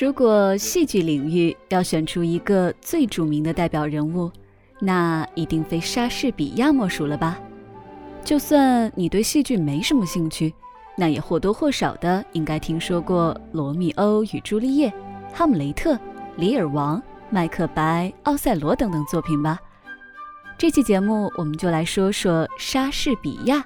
如果戏剧领域要选出一个最著名的代表人物，那一定非莎士比亚莫属了吧？就算你对戏剧没什么兴趣，那也或多或少的应该听说过《罗密欧与朱丽叶》《哈姆雷特》《李尔王》《麦克白》《奥赛罗》等等作品吧。这期节目我们就来说说莎士比亚。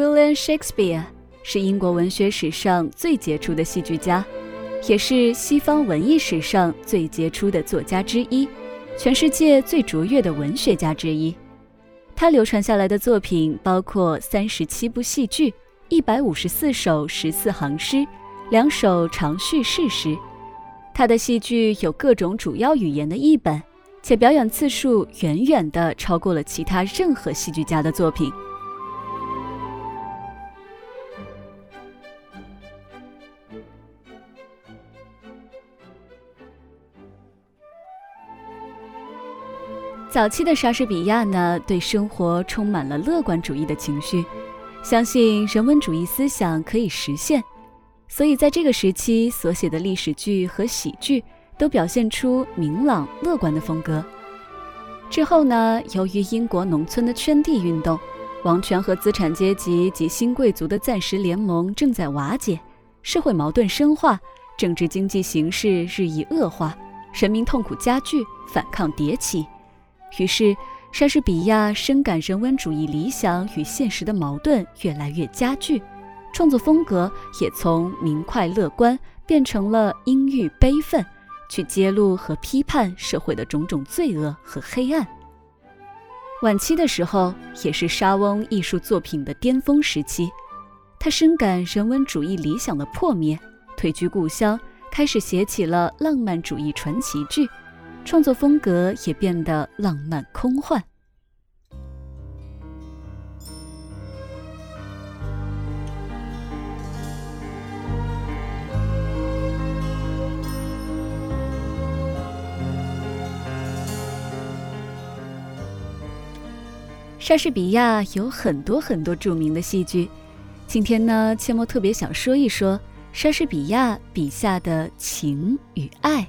William Shakespeare 是英国文学史上最杰出的戏剧家，也是西方文艺史上最杰出的作家之一，全世界最卓越的文学家之一。他流传下来的作品包括三十七部戏剧、一百五十四首十四行诗、两首长叙事诗。他的戏剧有各种主要语言的译本，且表演次数远远的超过了其他任何戏剧家的作品。早期的莎士比亚呢，对生活充满了乐观主义的情绪，相信人文主义思想可以实现，所以在这个时期所写的历史剧和喜剧都表现出明朗乐观的风格。之后呢，由于英国农村的圈地运动，王权和资产阶级及新贵族的暂时联盟正在瓦解，社会矛盾深化，政治经济形势日益恶化，人民痛苦加剧，反抗迭起。于是，莎士比亚深感人文主义理想与现实的矛盾越来越加剧，创作风格也从明快乐观变成了阴郁悲愤，去揭露和批判社会的种种罪恶和黑暗。晚期的时候，也是莎翁艺术作品的巅峰时期，他深感人文主义理想的破灭，退居故乡，开始写起了浪漫主义传奇剧。创作风格也变得浪漫空幻。莎士比亚有很多很多著名的戏剧，今天呢，切莫特别想说一说莎士比亚笔下的情与爱。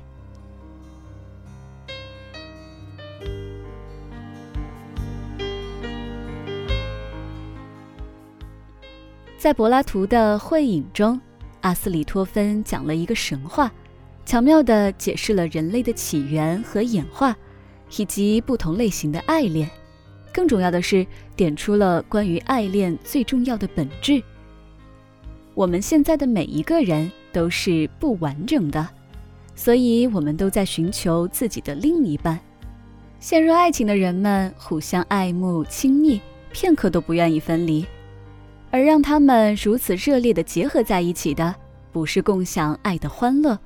在柏拉图的《会影》中，阿斯里托芬讲了一个神话，巧妙地解释了人类的起源和演化，以及不同类型的爱恋。更重要的是，点出了关于爱恋最重要的本质：我们现在的每一个人都是不完整的，所以我们都在寻求自己的另一半。陷入爱情的人们互相爱慕亲密，片刻都不愿意分离。而让他们如此热烈的结合在一起的，不是共享爱的欢乐，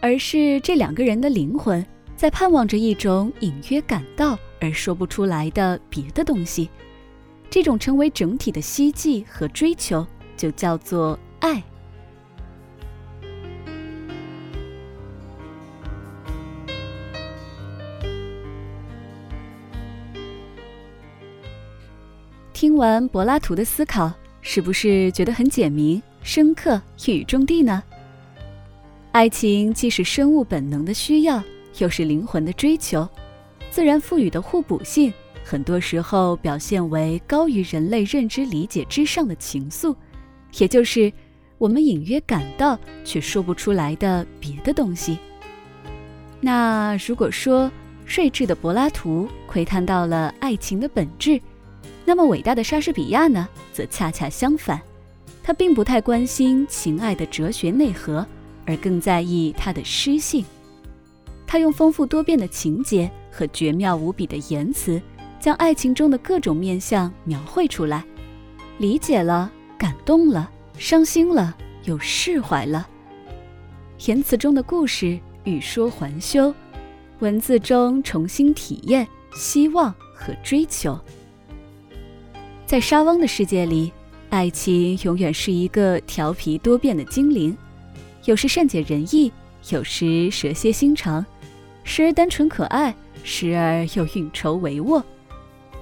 而是这两个人的灵魂在盼望着一种隐约感到而说不出来的别的东西。这种成为整体的希冀和追求，就叫做爱。听完柏拉图的思考。是不是觉得很简明、深刻、一语中的呢？爱情既是生物本能的需要，又是灵魂的追求，自然赋予的互补性，很多时候表现为高于人类认知理解之上的情愫，也就是我们隐约感到却说不出来的别的东西。那如果说睿智的柏拉图窥探到了爱情的本质，那么伟大的莎士比亚呢，则恰恰相反，他并不太关心情爱的哲学内核，而更在意它的诗性。他用丰富多变的情节和绝妙无比的言辞，将爱情中的各种面相描绘出来，理解了，感动了，伤心了，又释怀了。言辞中的故事欲说还休，文字中重新体验希望和追求。在沙翁的世界里，爱情永远是一个调皮多变的精灵，有时善解人意，有时蛇蝎心肠，时而单纯可爱，时而又运筹帷幄。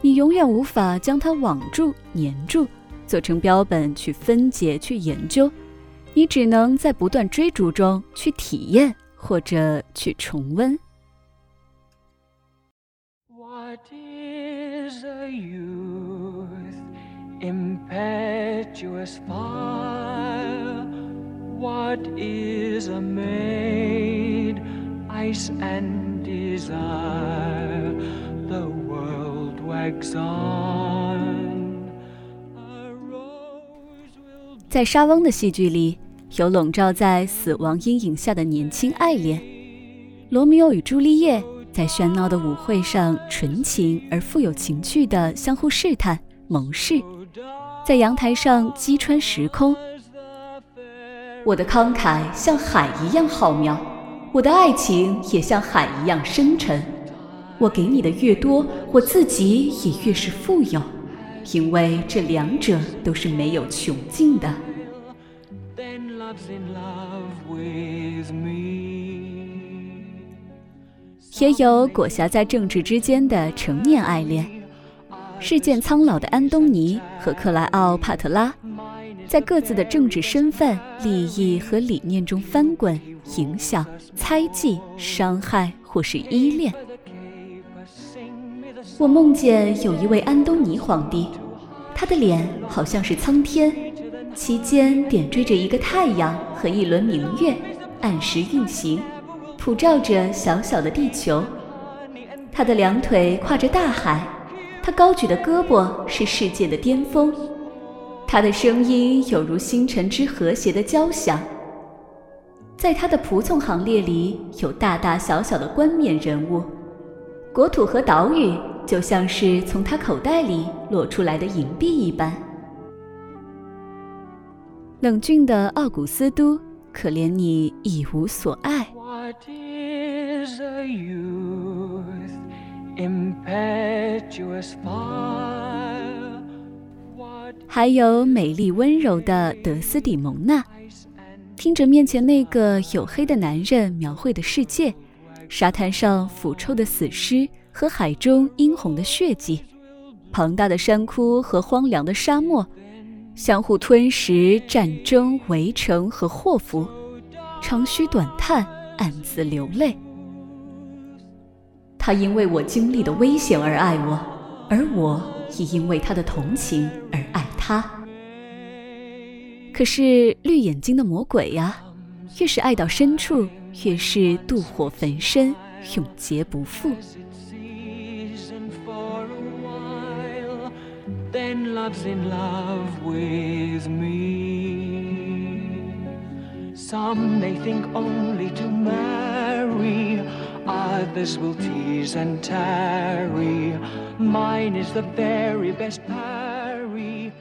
你永远无法将它网住、粘住，做成标本去分解、去研究。你只能在不断追逐中去体验，或者去重温。What is a you? Impetuous fire? What is a maid, ice and desire? The world wags on. A rose will. 在莎翁的戏剧里，有笼罩在死亡阴影下的年轻爱恋，罗密欧与朱丽叶。在喧闹的舞会上，纯情而富有情趣的相互试探、盟誓；在阳台上击穿时空。我的慷慨像海一样浩渺，我的爱情也像海一样深沉。我给你的越多，我自己也越是富有，因为这两者都是没有穷尽的。也有裹挟在政治之间的成年爱恋。日渐苍老的安东尼和克莱奥帕特拉，在各自的政治身份、利益和理念中翻滚、影响、猜忌、伤害或是依恋。我梦见有一位安东尼皇帝，他的脸好像是苍天，其间点缀着一个太阳和一轮明月，按时运行。普照着小小的地球，他的两腿跨着大海，他高举的胳膊是世界的巅峰，他的声音有如星辰之和谐的交响。在他的仆从行列里有大大小小的冠冕人物，国土和岛屿就像是从他口袋里落出来的银币一般。冷峻的奥古斯都，可怜你一无所爱。What is a you? Impetuous fire 还有美丽温柔的德斯蒂蒙娜，听着面前那个黝黑的男人描绘的世界，沙滩上腐臭的死尸和海中殷红的血迹，庞大的山窟和荒凉的沙漠，相互吞食、战争、围城和祸福，长吁短叹。暗自流泪。他因为我经历的危险而爱我，而我亦因为他的同情而爱他。可是绿眼睛的魔鬼呀，越是爱到深处，越是妒火焚身，永劫不复。Some may think only to marry, others will tease and tarry. Mine is the very best parry.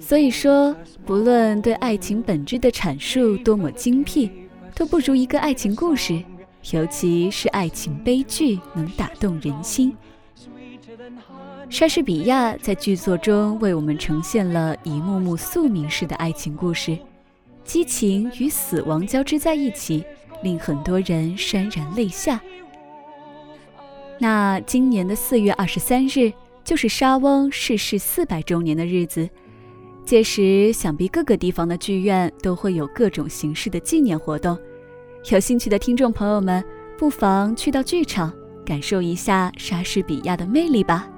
所以说，不论对爱情本质的阐述多么精辟，都不如一个爱情故事，尤其是爱情悲剧，能打动人心。莎士比亚在剧作中为我们呈现了一幕幕宿命式的爱情故事。激情与死亡交织在一起，令很多人潸然泪下。那今年的四月二十三日，就是莎翁逝世四百周年的日子。届时，想必各个地方的剧院都会有各种形式的纪念活动。有兴趣的听众朋友们，不妨去到剧场，感受一下莎士比亚的魅力吧。